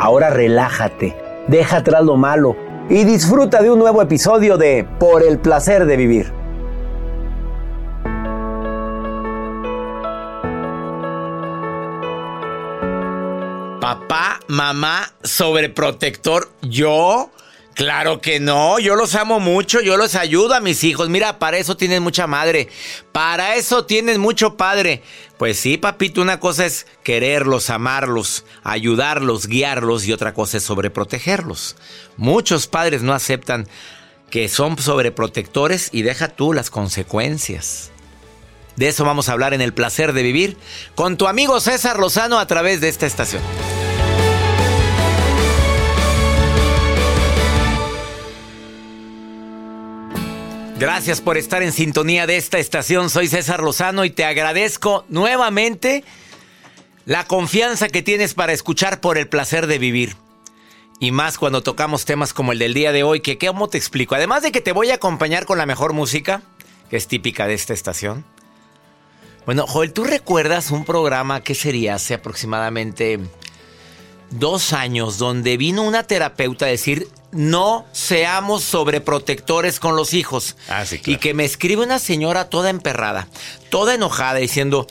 Ahora relájate, deja atrás lo malo y disfruta de un nuevo episodio de Por el placer de vivir. Papá, mamá, sobreprotector, yo Claro que no, yo los amo mucho, yo los ayudo a mis hijos. Mira, para eso tienen mucha madre, para eso tienen mucho padre. Pues sí, papito, una cosa es quererlos, amarlos, ayudarlos, guiarlos y otra cosa es sobreprotegerlos. Muchos padres no aceptan que son sobreprotectores y deja tú las consecuencias. De eso vamos a hablar en el placer de vivir con tu amigo César Lozano a través de esta estación. Gracias por estar en sintonía de esta estación. Soy César Lozano y te agradezco nuevamente la confianza que tienes para escuchar por el placer de vivir. Y más cuando tocamos temas como el del día de hoy, que ¿cómo te explico? Además de que te voy a acompañar con la mejor música, que es típica de esta estación. Bueno, Joel, ¿tú recuerdas un programa que sería hace aproximadamente dos años donde vino una terapeuta a decir no seamos sobreprotectores con los hijos. Ah, y que me escribe una señora toda emperrada, toda enojada, diciendo,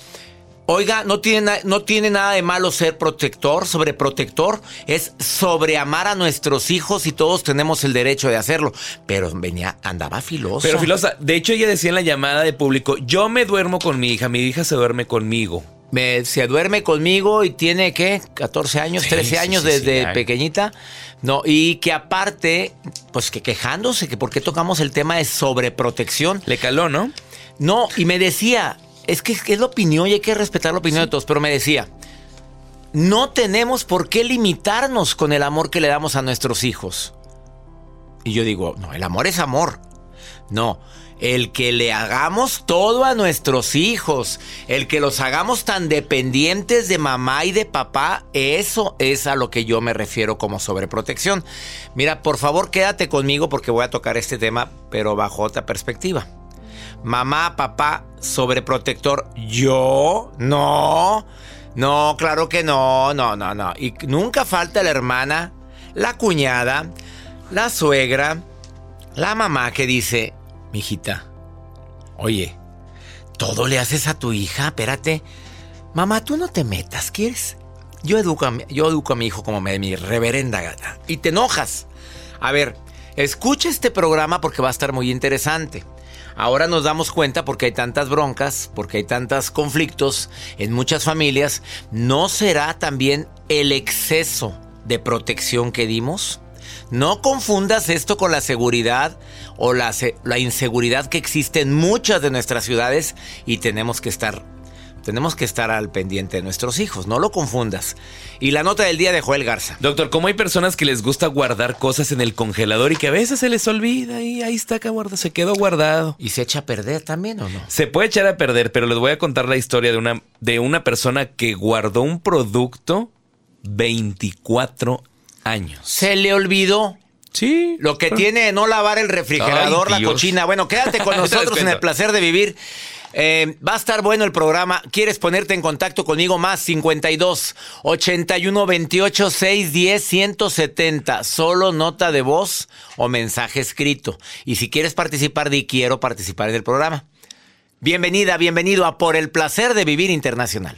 oiga, no tiene, no tiene nada de malo ser protector, sobreprotector, es sobreamar a nuestros hijos y todos tenemos el derecho de hacerlo. Pero venía, andaba filosa. Pero filosa, de hecho ella decía en la llamada de público, yo me duermo con mi hija, mi hija se duerme conmigo. Me, se duerme conmigo y tiene, ¿qué? 14 años, 13 años desde pequeñita. No, y que aparte, pues que quejándose, que por qué tocamos el tema de sobreprotección. Le caló, ¿no? No, y me decía, es que es la opinión y hay que respetar la opinión de todos, pero me decía, no tenemos por qué limitarnos con el amor que le damos a nuestros hijos. Y yo digo, no, el amor es amor. No, el que le hagamos todo a nuestros hijos, el que los hagamos tan dependientes de mamá y de papá, eso es a lo que yo me refiero como sobreprotección. Mira, por favor quédate conmigo porque voy a tocar este tema, pero bajo otra perspectiva. Mamá, papá, sobreprotector, yo, no, no, claro que no, no, no, no. Y nunca falta la hermana, la cuñada, la suegra, la mamá que dice, mijita, oye, ¿todo le haces a tu hija? Espérate. Mamá, tú no te metas, ¿quieres? Yo educo a yo educo a mi hijo como me, mi reverenda gata. Y te enojas. A ver, escucha este programa porque va a estar muy interesante. Ahora nos damos cuenta porque hay tantas broncas, porque hay tantos conflictos en muchas familias, ¿no será también el exceso de protección que dimos? No confundas esto con la seguridad o la, la inseguridad que existe en muchas de nuestras ciudades y tenemos que estar tenemos que estar al pendiente de nuestros hijos, no lo confundas. Y la nota del día de Joel Garza. Doctor, ¿cómo hay personas que les gusta guardar cosas en el congelador y que a veces se les olvida y ahí está que guarda, se quedó guardado? ¿Y se echa a perder también o no? Se puede echar a perder, pero les voy a contar la historia de una, de una persona que guardó un producto 24 años. Se le olvidó. Sí. Lo que tiene de no lavar el refrigerador, la cochina. Bueno, quédate con nosotros en el placer de vivir. Eh, va a estar bueno el programa. ¿Quieres ponerte en contacto conmigo? Más 52 81 28 610 170. Solo nota de voz o mensaje escrito. Y si quieres participar, di quiero participar en el programa. Bienvenida, bienvenido a Por el placer de vivir internacional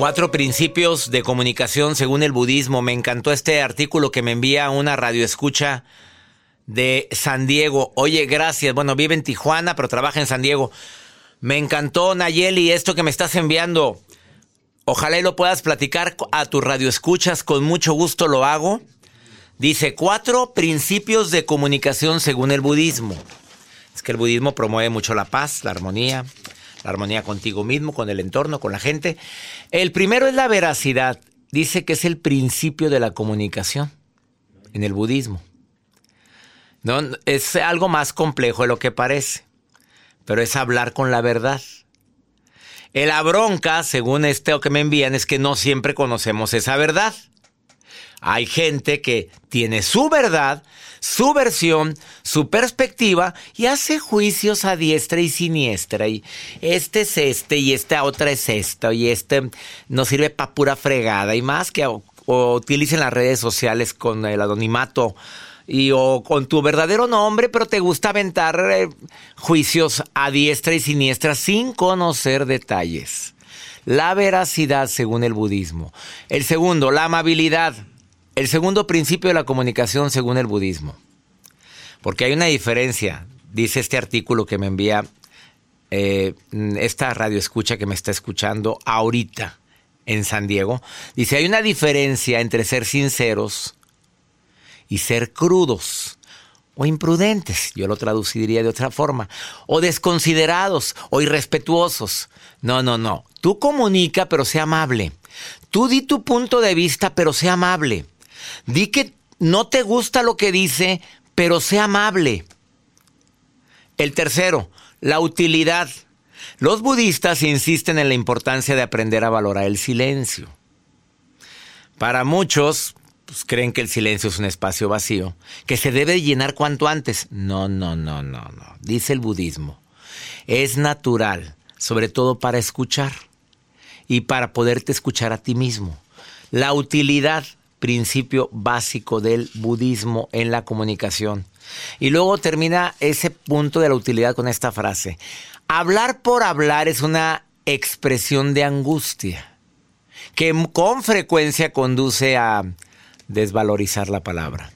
Cuatro principios de comunicación según el budismo. Me encantó este artículo que me envía una radioescucha de San Diego. Oye, gracias. Bueno, vive en Tijuana, pero trabaja en San Diego. Me encantó, Nayeli, esto que me estás enviando. Ojalá y lo puedas platicar a tus radioescuchas. Con mucho gusto lo hago. Dice, cuatro principios de comunicación según el budismo. Es que el budismo promueve mucho la paz, la armonía, la armonía contigo mismo, con el entorno, con la gente. El primero es la veracidad. Dice que es el principio de la comunicación en el budismo. No, es algo más complejo de lo que parece, pero es hablar con la verdad. La bronca, según este que me envían, es que no siempre conocemos esa verdad. Hay gente que tiene su verdad, su versión, su perspectiva y hace juicios a diestra y siniestra. Y este es este y esta otra es esto y este no sirve para pura fregada. Y más que o, utilicen las redes sociales con el anonimato y o con tu verdadero nombre, pero te gusta aventar eh, juicios a diestra y siniestra sin conocer detalles. La veracidad según el budismo. El segundo, la amabilidad. El segundo principio de la comunicación según el budismo. Porque hay una diferencia, dice este artículo que me envía eh, esta radio escucha que me está escuchando ahorita en San Diego. Dice, hay una diferencia entre ser sinceros y ser crudos o imprudentes, yo lo traduciría de otra forma, o desconsiderados o irrespetuosos. No, no, no. Tú comunica, pero sea amable. Tú di tu punto de vista, pero sea amable. Di que no te gusta lo que dice, pero sea amable. El tercero, la utilidad. Los budistas insisten en la importancia de aprender a valorar el silencio. Para muchos, pues, creen que el silencio es un espacio vacío, que se debe llenar cuanto antes. No, no, no, no, no. Dice el budismo. Es natural, sobre todo para escuchar y para poderte escuchar a ti mismo. La utilidad principio básico del budismo en la comunicación. Y luego termina ese punto de la utilidad con esta frase. Hablar por hablar es una expresión de angustia que con frecuencia conduce a desvalorizar la palabra.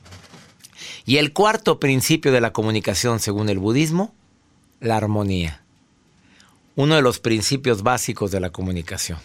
Y el cuarto principio de la comunicación según el budismo, la armonía. Uno de los principios básicos de la comunicación.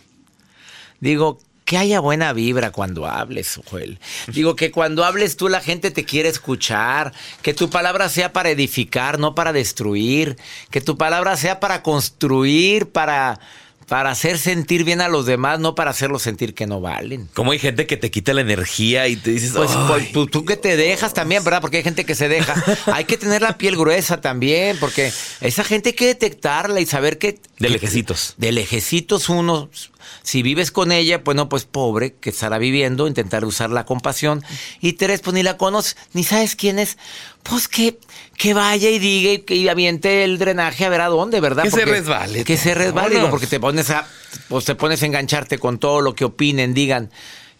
Digo, que haya buena vibra cuando hables, Joel. Digo que cuando hables tú la gente te quiere escuchar, que tu palabra sea para edificar, no para destruir, que tu palabra sea para construir, para para hacer sentir bien a los demás, no para hacerlos sentir que no valen. Como hay gente que te quita la energía y te dices, Pues, "Ay". pues, tú, que te dejas también, ¿verdad? Porque hay gente que se deja. Hay que tener la piel gruesa también, porque esa gente hay que detectarla y saber que... de que- lejecitos. De lejecitos uno, si vives con ella, pues no, pues pobre, que estará viviendo, intentar usar la compasión. Y tres, pues ni la conoces, ni sabes quién es. Pues que, que vaya y diga y que aviente el drenaje a ver a dónde, ¿verdad? Que se Porque- resbale. Que se resbale, digo, porque te pones a, pues te pones a engancharte con todo lo que opinen, digan.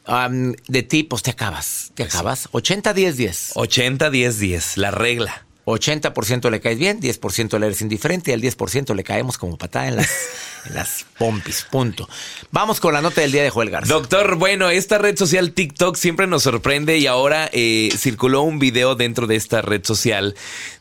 am, de ti, pues te acabas. Te acabas. 80, 10, 10. 80, 10, 10, la regla. 80% le caes bien, 10% le eres indiferente y al 10% le caemos como patada en las, en las pompis. Punto. Vamos con la nota del día de Joel Garza. Doctor, bueno, esta red social TikTok siempre nos sorprende y ahora eh, circuló un video dentro de esta red social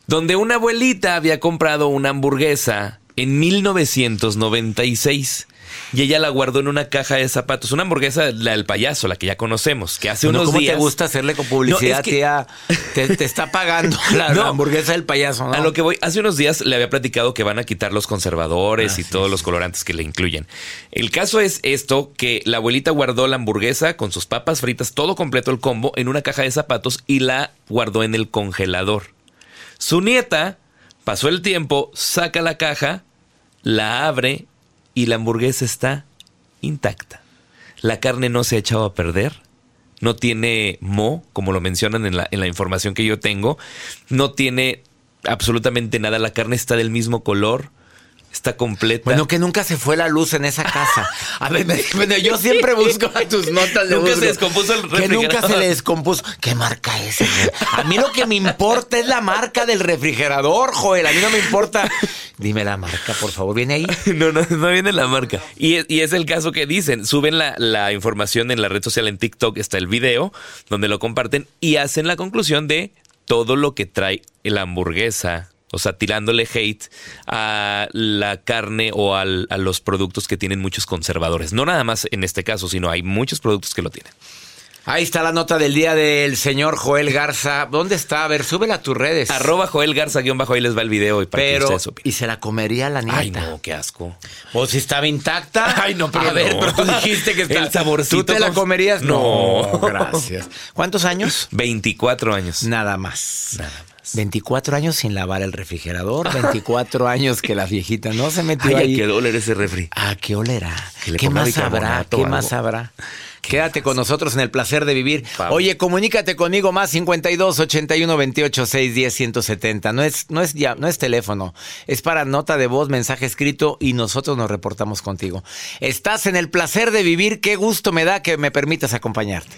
donde una abuelita había comprado una hamburguesa en 1996 y ella la guardó en una caja de zapatos. Una hamburguesa, la del payaso, la que ya conocemos, que hace unos ¿Cómo días... te gusta hacerle con publicidad, No, es que- tía? Te, te está pagando la, No. la hamburguesa del payaso, ¿no? A lo que voy, hace unos días le había platicado que van a quitar los conservadores Ah, y sí, todos sí. los colorantes que le incluyen. El caso es esto, que la abuelita guardó la hamburguesa con sus papas fritas, todo completo el combo, en una caja de zapatos y la guardó en el congelador. Su nieta pasó el tiempo, saca la caja, la abre y la hamburguesa está intacta. La carne no se ha echado a perder. No tiene mo, como lo mencionan en la, en la información que yo tengo. No tiene absolutamente nada. La carne está del mismo color. Está completa. Bueno, que nunca se fue la luz en esa casa. A ver, bueno, yo siempre busco a tus notas. Nunca se busco. descompuso el Que refrigerador. nunca se le descompuso. ¿Qué marca es? güey? A mí lo que me importa es la marca del refrigerador, Joel. A mí no me importa. Dime la marca, por favor. ¿Viene ahí? No, no, no viene la marca. Y es, y es el caso que dicen. Suben la, la información en la red social en TikTok, está el video, donde lo comparten y hacen la conclusión de todo lo que trae la hamburguesa. O sea, tirándole hate a la carne o al- a los productos que tienen muchos conservadores. No nada más en este caso, sino hay muchos productos que lo tienen. Ahí está la nota del día del señor Joel Garza. ¿Dónde está? A ver, súbela a tus redes. Arroba Joel Garza guion bajo ahí les va el video y para que Pero, ustedes. ¿y se la comería la nieta? Ay, no, qué asco. ¿O si estaba intacta? Ay, no, pero A ver, no. pero tú dijiste que está... El saborcito ¿Tú te la comerías? No. gracias. ¿Cuántos años? 24 años. Nada más. Nada más. 24 años sin lavar el refrigerador, 24 años que la viejita no se metió Ay, ahí. ¿a qué dólar ese refri? ¿A qué olerá? ¿Qué más habrá? ¿Qué más habrá? Quédate con nosotros en el placer de vivir. Oye, comunícate conmigo más 52 81 28 610 170. No es no es ya no es teléfono, es para nota de voz, mensaje escrito y nosotros nos reportamos contigo. Estás en el placer de vivir, qué gusto me da que me permitas acompañarte.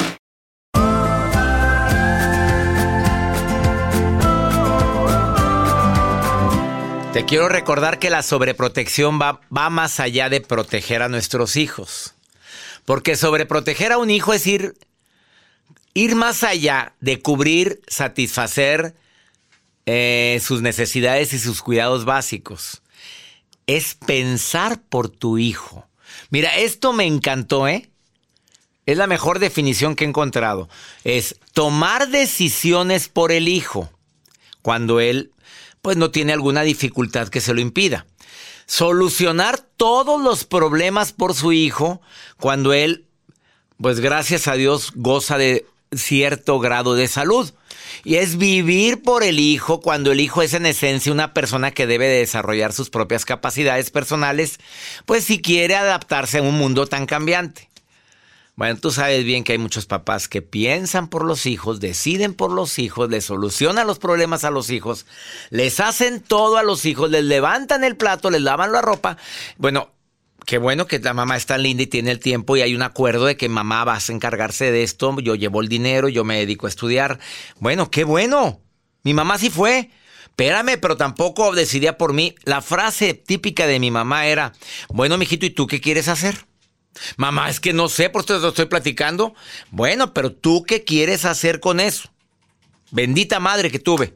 Te quiero recordar que la sobreprotección va, va más allá de proteger a nuestros hijos. Porque sobreproteger a un hijo es ir, ir más allá de cubrir, satisfacer eh, sus necesidades y sus cuidados básicos. Es pensar por tu hijo. Mira, esto me encantó, ¿eh? Es la mejor definición que he encontrado. Es tomar decisiones por el hijo cuando él pues no tiene alguna dificultad que se lo impida. Solucionar todos los problemas por su hijo cuando él, pues gracias a Dios, goza de cierto grado de salud. Y es vivir por el hijo cuando el hijo es en esencia una persona que debe de desarrollar sus propias capacidades personales, pues si quiere adaptarse a un mundo tan cambiante. Bueno, tú sabes bien que hay muchos papás que piensan por los hijos, deciden por los hijos, les solucionan los problemas a los hijos, les hacen todo a los hijos, les levantan el plato, les lavan la ropa. Bueno, qué bueno que la mamá está linda y tiene el tiempo y hay un acuerdo de que mamá vas a encargarse de esto, yo llevo el dinero, yo me dedico a estudiar. Bueno, qué bueno. Mi mamá sí fue. Espérame, pero tampoco decidía por mí. La frase típica de mi mamá era, bueno, mijito, ¿y tú qué quieres hacer? Mamá, es que no sé, por eso te estoy platicando. Bueno, pero tú qué quieres hacer con eso? Bendita madre que tuve,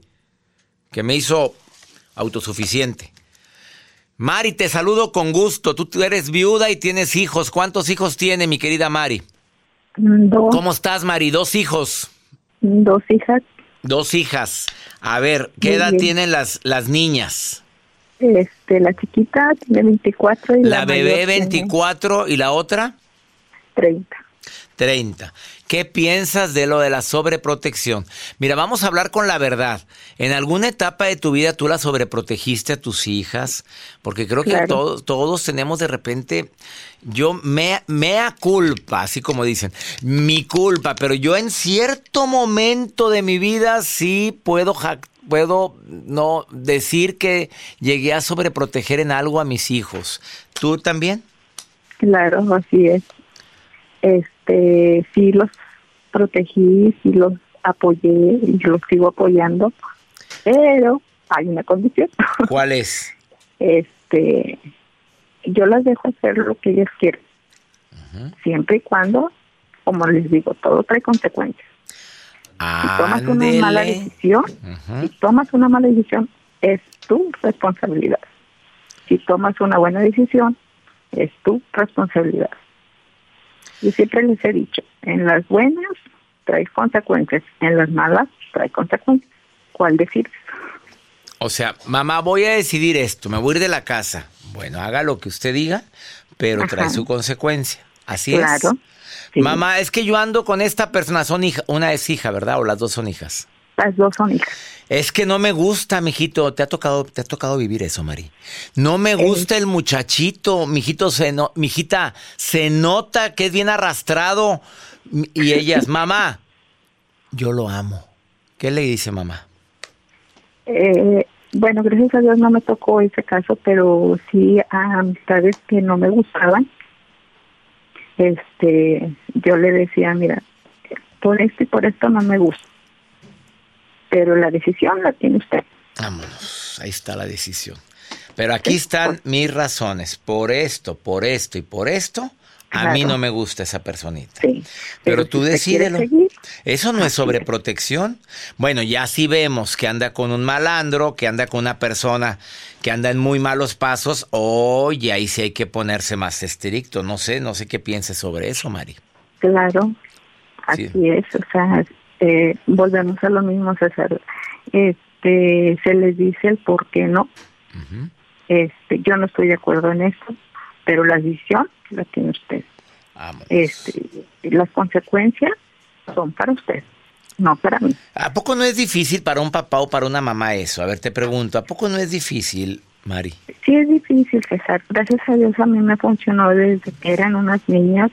que me hizo autosuficiente. Mari, te saludo con gusto. Tú eres viuda y tienes hijos. ¿Cuántos hijos tiene mi querida Mari? Dos, ¿Cómo estás, Mari? Dos hijos. dos hijas. Dos hijas. A ver, ¿qué Muy edad bien. tienen las, las niñas? Este, la chiquita tiene 24 y la, La bebé mayor tiene 24 y la otra 30. 30. ¿Qué piensas de lo de la sobreprotección? Mira, vamos a hablar con la verdad. ¿En alguna etapa de tu vida tú la sobreprotegiste a tus hijas? Porque creo que Claro. todos, todos tenemos de repente, yo me, mea culpa, así como dicen, mi culpa, pero yo en cierto momento de mi vida sí puedo, jac- puedo no decir que llegué a sobreproteger en algo a mis hijos. ¿Tú también? Claro, así es. Este, sí los protegí, sí los apoyé y los sigo apoyando, pero hay una condición. ¿Cuál es? este, yo las dejo hacer lo que ellas quieren, siempre y cuando, como les digo, todo trae consecuencias. Si tomas una mala decisión, si tomas una mala decisión, es tu responsabilidad. Si tomas una buena decisión, es tu responsabilidad. Yo siempre les he dicho, en las buenas trae consecuencias, en las malas trae consecuencias. ¿Cuál decides? O sea, mamá, voy a decidir esto, me voy a ir de la casa. Bueno, haga lo que usted diga, pero trae su consecuencia. Así Claro. es. Sí. Mamá, es que yo ando con esta persona, son hija, una es hija, ¿verdad? O las dos son hijas. Las dos son hijas. Es que no me gusta, mijito. Te ha tocado, te ha tocado vivir eso, Mari. No me gusta el muchachito, mijito, se no, mijita, se nota que es bien arrastrado. Y ellas, mamá, yo lo amo. ¿Qué le dice mamá? Eh, bueno, gracias a Dios no me tocó ese caso, pero sí a amistades que no me gustaban. Este, yo le decía, mira, por esto y por esto no me gusta. Pero la decisión la tiene usted. Vámonos, ahí está la decisión. Pero aquí están mis razones. Por esto, por esto y por esto, a mí no me gusta esa personita. Sí. Pero tú si decídelo. Eso no es así es. sobreprotección. Bueno, ya sí vemos que anda con un malandro, que anda con una persona que anda en muy malos pasos, oye, ahí sí hay que ponerse más estricto. No sé, no sé qué pienses sobre eso, Mari. Claro, así Sí. es, o sea, eh, volvemos a lo mismo, César. Este, se les dice el por qué no. Este, yo no estoy de acuerdo en esto, pero la decisión la tiene usted. Vámonos. Este, las consecuencias son para usted, no para mí. ¿A poco no es difícil para un papá o para una mamá eso? A ver, te pregunto, ¿a poco no es difícil, Mari? Sí es difícil, César. Gracias a Dios a mí me funcionó desde que eran unas niñas,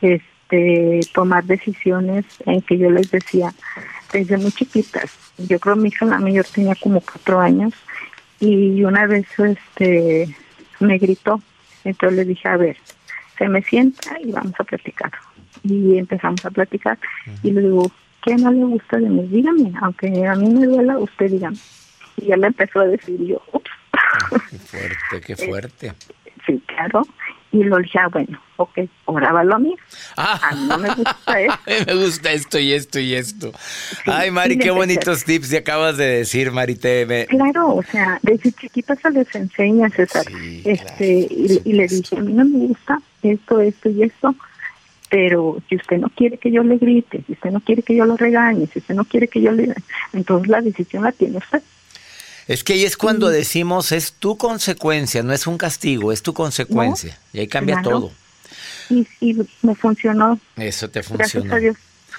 este, tomar decisiones en que yo les decía desde muy chiquitas. Yo creo mi hija la mayor tenía como cuatro años y una vez, este, me gritó. Entonces le dije, a ver, se me sienta y vamos a platicar. Y empezamos a platicar y le digo, ¿qué no le gusta de mí? Dígame, aunque a mí me duela, usted dígame. Y ella me empezó a decir, yo, ups. Qué fuerte, qué fuerte. Sí, claro. Y lo dije, ah, bueno, ok, oraba a mí. Ah. A mí no me gusta eso. me gusta esto y esto y esto. Ay, Mari, qué bonitos tips te acabas de decir, Mari. Te, me- Claro, o sea, desde chiquita se les enseña, César. Sí, este, claro, y, y le dije, a mí no me gusta esto, esto y esto, pero si usted no quiere que yo le grite, si usted no quiere que yo lo regañe, si usted no quiere que yo le... Entonces la decisión la tiene usted. Es que ahí es cuando decimos, es tu consecuencia, no es un castigo, es tu consecuencia. y ahí cambia claro. todo. Y, y me funcionó, Eso te gracias funcionó. a Dios.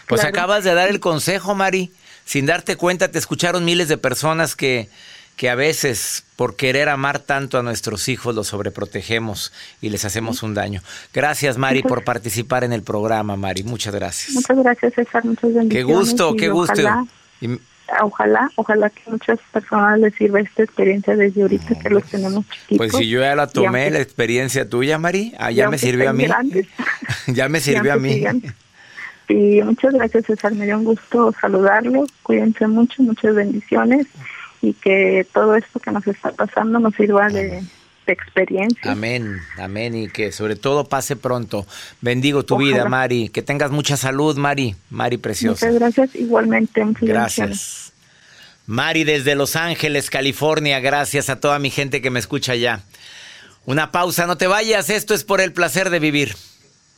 Pues Claro. acabas de dar el consejo, Mari. Sin darte cuenta, te escucharon miles de personas que, que a veces, por querer amar tanto a nuestros hijos, los sobreprotegemos y les hacemos un daño. Gracias, Mari, por participar en el programa, Mari. Muchas gracias. Muchas gracias, César, muchas bendiciones. Qué gusto, qué gusto. Y- ojalá, ojalá que muchas personas les sirva esta experiencia desde ahorita que los tenemos chiquitos. Pues si yo ya la tomé, aunque- la experiencia tuya, Mari, ah, ya me sirvió a mí. ya me sirvió a mí. sigan. Y muchas gracias, César. Me dio un gusto saludarlos. Cuídense mucho, muchas bendiciones. Y que todo esto que nos está pasando nos sirva de experiencia. Amén, amén y que sobre todo pase pronto. Bendigo tu Ojalá. vida, Mari. Que tengas mucha salud, Mari. Mari preciosa. Muchas gracias. Igualmente. Gracias. Mari desde Los Ángeles, California. Gracias a toda mi gente que me escucha allá. Una pausa, no te vayas. Esto es por el placer de vivir.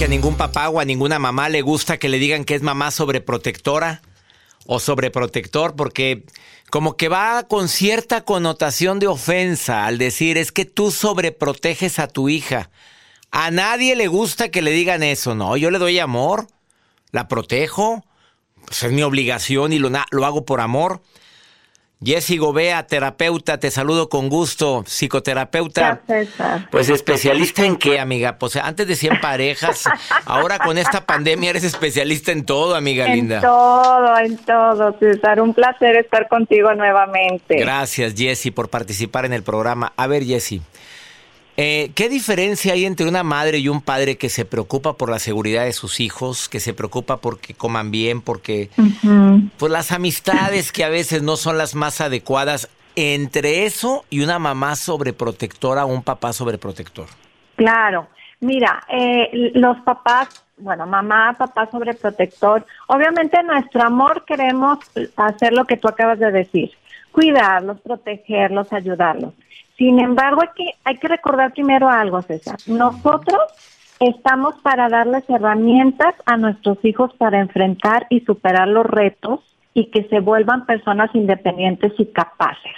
Que a ningún papá o a ninguna mamá le gusta que le digan que es mamá sobreprotectora o sobreprotector porque como que va con cierta connotación de ofensa al decir es que tú sobreproteges a tu hija. A nadie le gusta que le digan eso, no, yo le doy amor, la protejo, pues es mi obligación y lo, lo hago por amor. Jessy Gobea, terapeuta, te saludo con gusto, psicoterapeuta. Gracias, César. Pues especialista en qué, amiga? Pues antes decía en parejas, ahora con esta pandemia eres especialista en todo, amiga En linda. todo, en todo, César. Un placer estar contigo nuevamente. Gracias, Jessy, por participar en el programa. A ver, Jessy, eh, ¿qué diferencia hay entre una madre y un padre que se preocupa por la seguridad de sus hijos, que se preocupa porque coman bien, porque pues las amistades que a veces no son las más adecuadas entre eso y una mamá sobreprotectora o un papá sobreprotector? Claro. Mira, eh, los papás, bueno, mamá, papá sobreprotector, obviamente nuestro amor queremos hacer lo que tú acabas de decir, cuidarlos, protegerlos, ayudarlos. Sin embargo, hay que, hay que recordar primero algo, César. Nosotros estamos para darles herramientas a nuestros hijos para enfrentar y superar los retos y que se vuelvan personas independientes y capaces.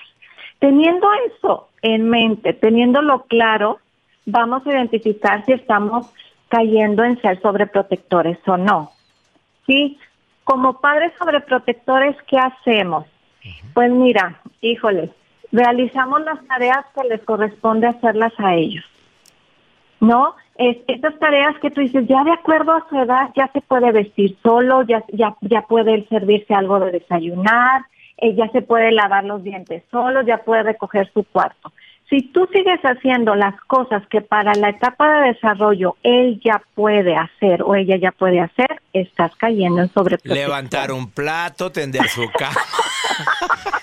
Teniendo eso en mente, teniéndolo claro, vamos a identificar si estamos cayendo en ser sobreprotectores o no. ¿Sí? Como padres sobreprotectores, ¿qué hacemos? Pues mira, híjole, realizamos las tareas que les corresponde hacerlas a ellos. ¿No? es, estas tareas que tú dices, ya de acuerdo a su edad, ya se puede vestir solo, ya, ya, ya puede servirse algo de desayunar, eh, ya se puede lavar los dientes solo, ya puede recoger su cuarto. Si tú sigues haciendo las cosas que para la etapa de desarrollo él ya puede hacer o ella ya puede hacer, estás cayendo en sobreprotección. Levantar un plato, tender su cama.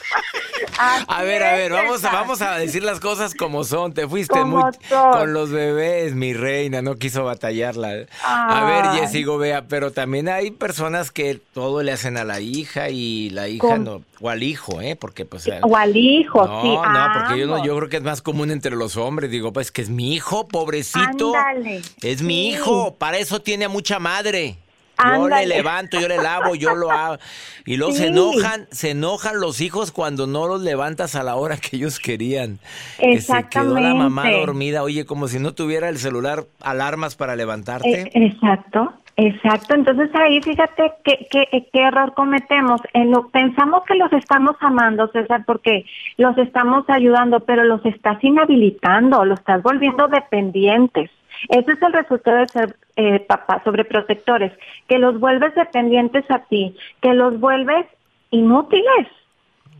A ver, a ver, vamos, a- vamos a decir las cosas como son. Te fuiste Como muy son. con los bebés, mi reina, no quiso batallarla. A ver. Jessy Gobea, pero también hay personas que todo le hacen a la hija y la hija Con- no, o al hijo, ¿eh? Porque pues... O al hijo, no, sí. no, porque yo, no, yo creo que es más común entre los hombres. Digo, pues que es mi hijo, pobrecito. Ándale, Es mi sí. hijo, para eso tiene a mucha madre. Yo le Ándale. levanto, yo le lavo, yo lo hago. Y luego se enojan, se enojan los hijos cuando no los levantas a la hora que ellos querían. Que se quedó la mamá Exactamente. dormida, oye, como si no tuviera el celular alarmas para levantarte. exacto, exacto. Entonces ahí fíjate qué, qué, qué error cometemos. En lo, pensamos que los estamos amando, César, porque los estamos ayudando, pero los estás inhabilitando, los estás volviendo dependientes. Ese es el resultado de ser eh, papás sobreprotectores, que los vuelves dependientes a ti, que los vuelves inútiles.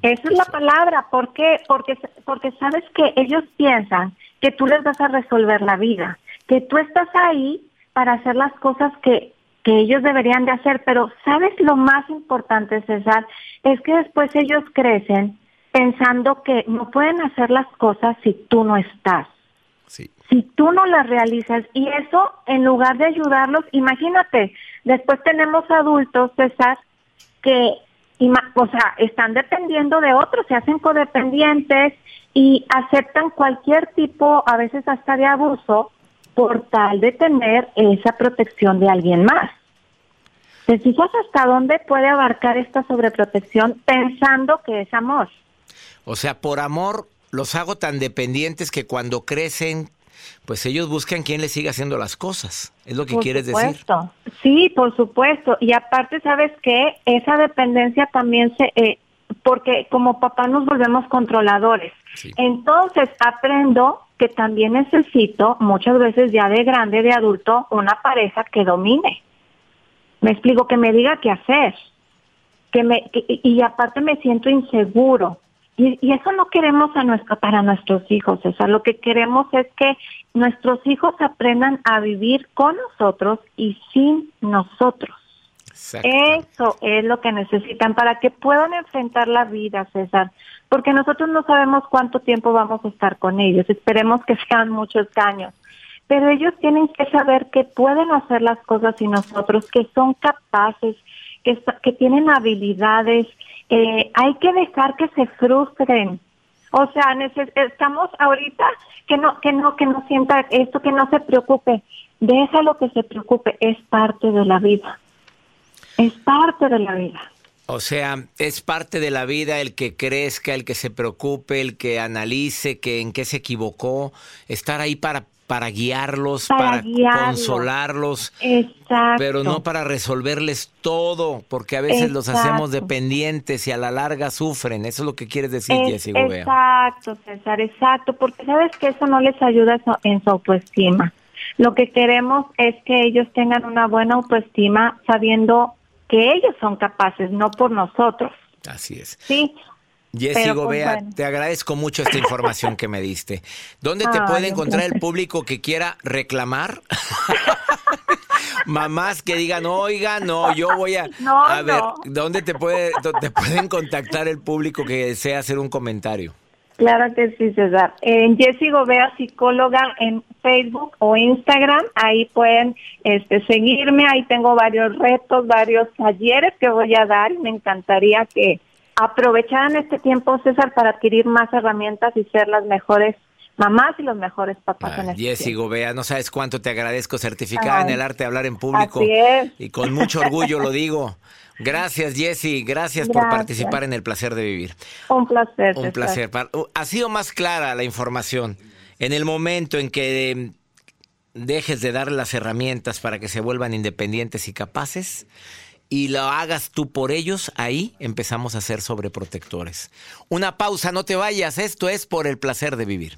Esa es la palabra. ¿Por qué? Porque, porque sabes que ellos piensan que tú les vas a resolver la vida, que tú estás ahí para hacer las cosas que, que ellos deberían de hacer. Pero sabes lo más importante, César, es que después ellos crecen pensando que no pueden hacer las cosas si tú no estás. Si tú no las realizas y eso en lugar de ayudarlos, imagínate, después tenemos adultos, César, que o sea, están dependiendo de otros, se hacen codependientes y aceptan cualquier tipo, a veces hasta de abuso, por tal de tener esa protección de alguien más. ¿Te fijas hasta dónde puede abarcar esta sobreprotección pensando que es amor? O sea, por amor los hago tan dependientes que cuando crecen, pues ellos buscan quien les siga haciendo las cosas. Es lo que Por quieres decir. supuesto. Sí, por supuesto. Y aparte, ¿sabes qué? Esa dependencia también se... eh, porque como papá nos volvemos controladores. Sí. Entonces aprendo que también necesito, muchas veces ya de grande, de adulto, una pareja que domine. Me explico, que me diga qué hacer. Que me, que- y aparte me siento inseguro. Y, y eso no queremos a nuestro, para nuestros hijos, César. Lo que queremos es que nuestros hijos aprendan a vivir con nosotros y sin nosotros. Eso es lo que necesitan para que puedan enfrentar la vida, César. Porque nosotros no sabemos cuánto tiempo vamos a estar con ellos. Esperemos que sean muchos años. Pero ellos tienen que saber que pueden hacer las cosas sin nosotros, que son capaces, que tienen habilidades. Eh, hay que dejar que se frustren. O sea, estamos ahorita que no, que no, que no sienta esto, que no se preocupe. Déjalo que se preocupe. Es parte de la vida. Es parte de la vida. O sea, es parte de la vida el que crezca, el que se preocupe, el que analice que en qué se equivocó, estar ahí para para guiarlos, Para para, guiarlos. consolarlos, Exacto. pero no para resolverles todo, porque a veces los hacemos dependientes y a la larga sufren. Eso es lo que quieres decir, Es- Jessy Gobea. exacto, César, exacto, porque sabes que eso no les ayuda en su autoestima. Lo que queremos es que ellos tengan una buena autoestima sabiendo que ellos son capaces, no por nosotros. Así es. Sí, Jessy pues, Gobea, bueno. te agradezco mucho esta información que me diste. ¿Dónde te puede encontrar el público que quiera reclamar? Mamás que digan, oiga, no, yo voy a... No, a ver, no. ¿dónde te, puede, te pueden contactar el público que desea hacer un comentario? Claro que sí, César. En Jessy Gobea, psicóloga en Facebook o Instagram, ahí pueden este, seguirme, ahí tengo varios retos, varios talleres que voy a dar y me encantaría que aprovecharan este tiempo, César, para adquirir más herramientas y ser las mejores mamás y los mejores papás en este Jessy. Gobea, no sabes cuánto te agradezco, certificada en el arte de hablar en público. así es. Y con mucho orgullo lo digo. Gracias, Jessy, gracias, por participar en el placer de vivir. Un placer. Un placer. Uh, Ha sido más clara la información. En el momento en que eh, dejes de darle las herramientas para que se vuelvan independientes y capaces y lo hagas tú por ellos, ahí empezamos a ser sobreprotectores. Una pausa, no te vayas. Esto es por el placer de vivir.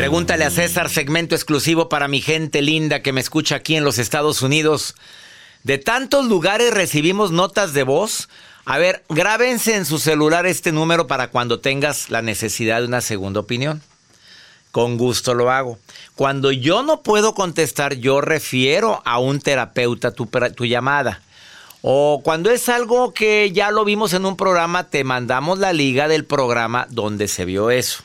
Pregúntale a César, segmento exclusivo para mi gente linda que me escucha aquí en los Estados Unidos. De tantos lugares recibimos notas de voz. A ver, grábense en su celular este número para cuando tengas la necesidad de una segunda opinión. Con gusto lo hago. Cuando yo no puedo contestar, yo refiero a un terapeuta tu, tu llamada. O cuando es algo que ya lo vimos en un programa, te mandamos la liga del programa donde se vio eso.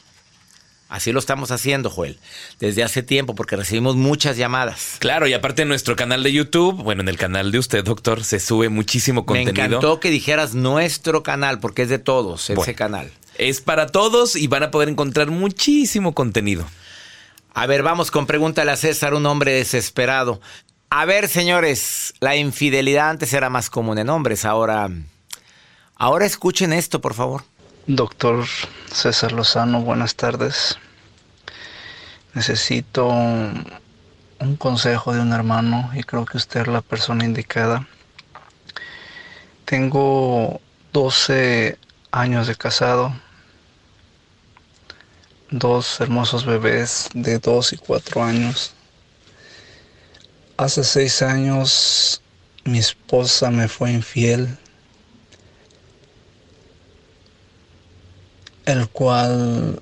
Así lo estamos haciendo, Joel, desde hace tiempo, porque recibimos muchas llamadas. Claro, y aparte en nuestro canal de YouTube, bueno, en el canal de usted, doctor, se sube muchísimo contenido. Me encantó que dijeras nuestro canal, porque es de todos, ese canal. Es para todos y van a poder encontrar muchísimo contenido. A ver, vamos con pregúntale a César, un hombre desesperado. A ver, señores, la infidelidad antes era más común en hombres, ahora... Ahora escuchen esto, por favor. Doctor César Lozano, buenas tardes. Necesito un consejo de un hermano y creo que usted es la persona indicada. Tengo 12 años de casado, dos hermosos bebés de 2 y 4 años. Hace 6 años mi esposa me fue infiel el cual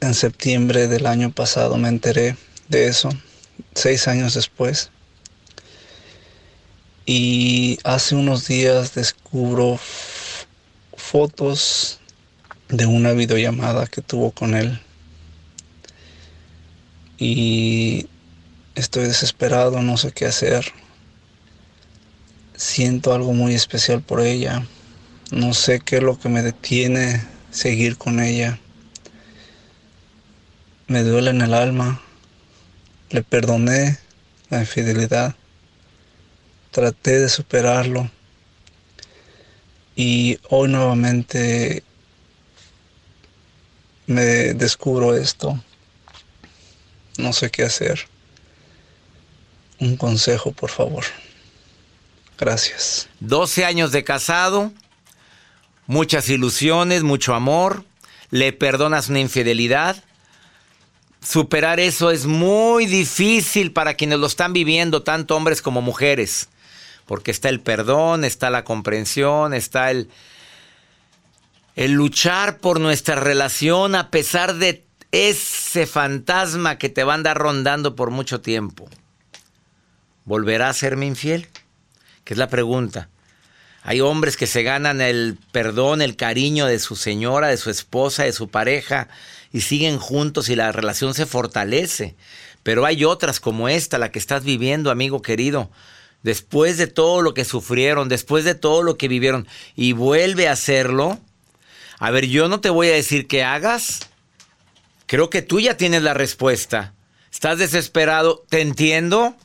en septiembre del año pasado me enteré de eso, seis años después. Y hace unos días descubro fotos de una videollamada que tuvo con él. Y estoy desesperado, no sé qué hacer. Siento algo muy especial por ella no sé qué es lo que me detiene seguir con ella. Me duele en el alma. Le perdoné la infidelidad. Traté de superarlo. Y hoy nuevamente me descubro esto. No sé qué hacer. Un consejo, por favor. Gracias. 12 años de casado muchas ilusiones, mucho amor, le perdonas una infidelidad. Superar eso es muy difícil para quienes lo están viviendo, tanto hombres como mujeres, porque está el perdón, está la comprensión, está el, el luchar por nuestra relación a pesar de ese fantasma que te va a andar rondando por mucho tiempo. ¿Volverá a serme infiel? Que es la pregunta. Hay hombres que se ganan el perdón, el cariño de su señora, de su esposa, de su pareja y siguen juntos y la relación se fortalece. Pero hay otras como esta, la que estás viviendo, amigo querido, después de todo lo que sufrieron, después de todo lo que vivieron y vuelve a hacerlo. A ver, yo no te voy a decir que hagas. Creo que tú ya tienes la respuesta. Estás desesperado, te entiendo.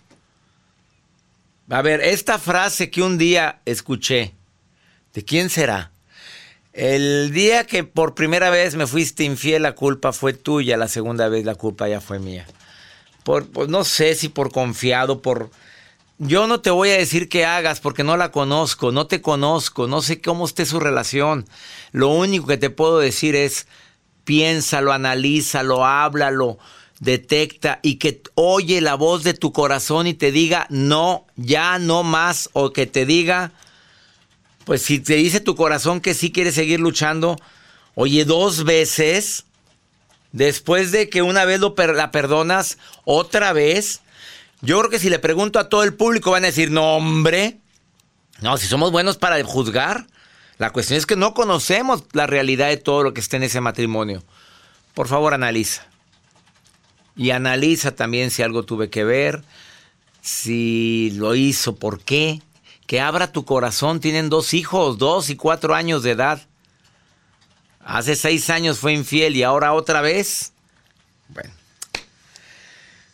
A ver, esta frase que un día escuché, ¿de quién será? El día que por primera vez me fuiste infiel, la culpa fue tuya. La segunda vez la culpa ya fue mía. Por, no sé si por confiado, por... Yo no te voy a decir qué hagas porque no la conozco, no te conozco, no sé cómo esté su relación. Lo único que te puedo decir es piénsalo, analízalo, háblalo, detecta y que oye la voz de tu corazón y te diga no, ya no más o que te diga pues si te dice tu corazón que sí quiere seguir luchando, oye, dos veces, después de que una vez lo la perdonas, otra vez, yo creo que si le pregunto a todo el público van a decir, no, hombre, no, si somos buenos para juzgar, la cuestión es que no conocemos la realidad de todo lo que está en ese matrimonio. Por favor, analiza. Y analiza también si algo tuve que ver, si lo hizo, por qué que abra tu corazón. Tienen dos hijos, dos y cuatro años de edad. Hace seis años fue infiel y ahora otra vez. Bueno.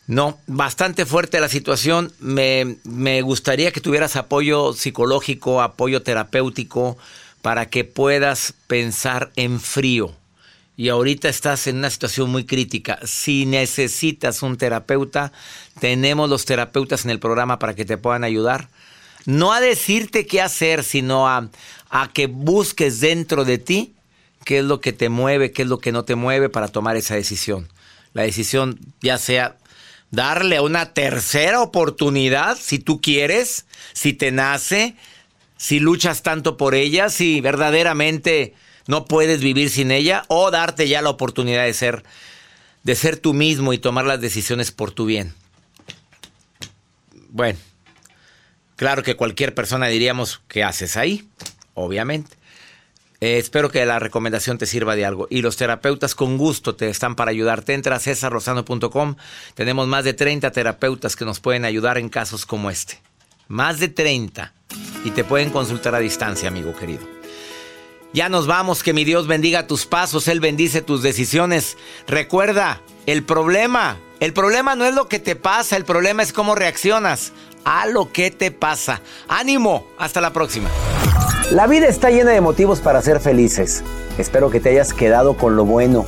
No, bastante fuerte la situación. Me, me gustaría que tuvieras apoyo psicológico, apoyo terapéutico, para que puedas pensar en frío. Y ahorita estás en una situación muy crítica. Si necesitas un terapeuta, tenemos los terapeutas en el programa para que te puedan ayudar no a decirte qué hacer, sino a, a que busques dentro de ti qué es lo que te mueve, qué es lo que no te mueve para tomar esa decisión. La decisión ya sea darle una tercera oportunidad, si tú quieres, si te nace, si luchas tanto por ella, si verdaderamente no puedes vivir sin ella, o darte ya la oportunidad de ser, de ser tú mismo y tomar las decisiones por tu bien. Bueno, Claro que cualquier persona diríamos, ¿qué haces ahí? Obviamente. Eh, espero que la recomendación te sirva de algo. Y los terapeutas con gusto te están para ayudarte. Entra a cesarrosano.com. Tenemos más de 30 terapeutas que nos pueden ayudar en casos como este. Más de 30. Y te pueden consultar a distancia, amigo querido. Ya nos vamos, que mi Dios bendiga tus pasos, Él bendice tus decisiones. Recuerda, el problema, el problema no es lo que te pasa, el problema es cómo reaccionas a lo que te pasa. Ánimo, hasta la próxima. La vida está llena de motivos para ser felices. Espero que te hayas quedado con lo bueno